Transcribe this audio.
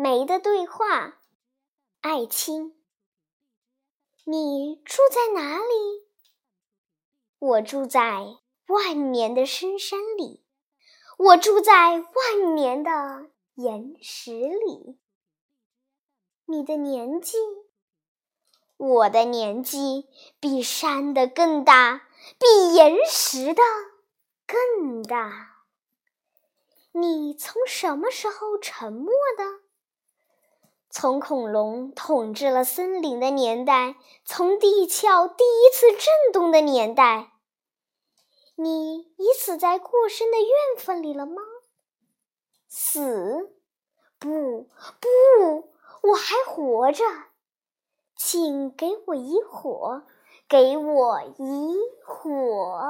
梅的对话，艾青。你住在哪里？我住在万年的深山里，我住在万年的岩石里。你的年纪？我的年纪比山的更大，比岩石的更大。你从什么时候沉默的？从恐龙统治了森林的年代，从地壳第一次震动的年代。你已死在过深的怨愤里了吗？死？不，不，我还活着。请给我一火，给我一火。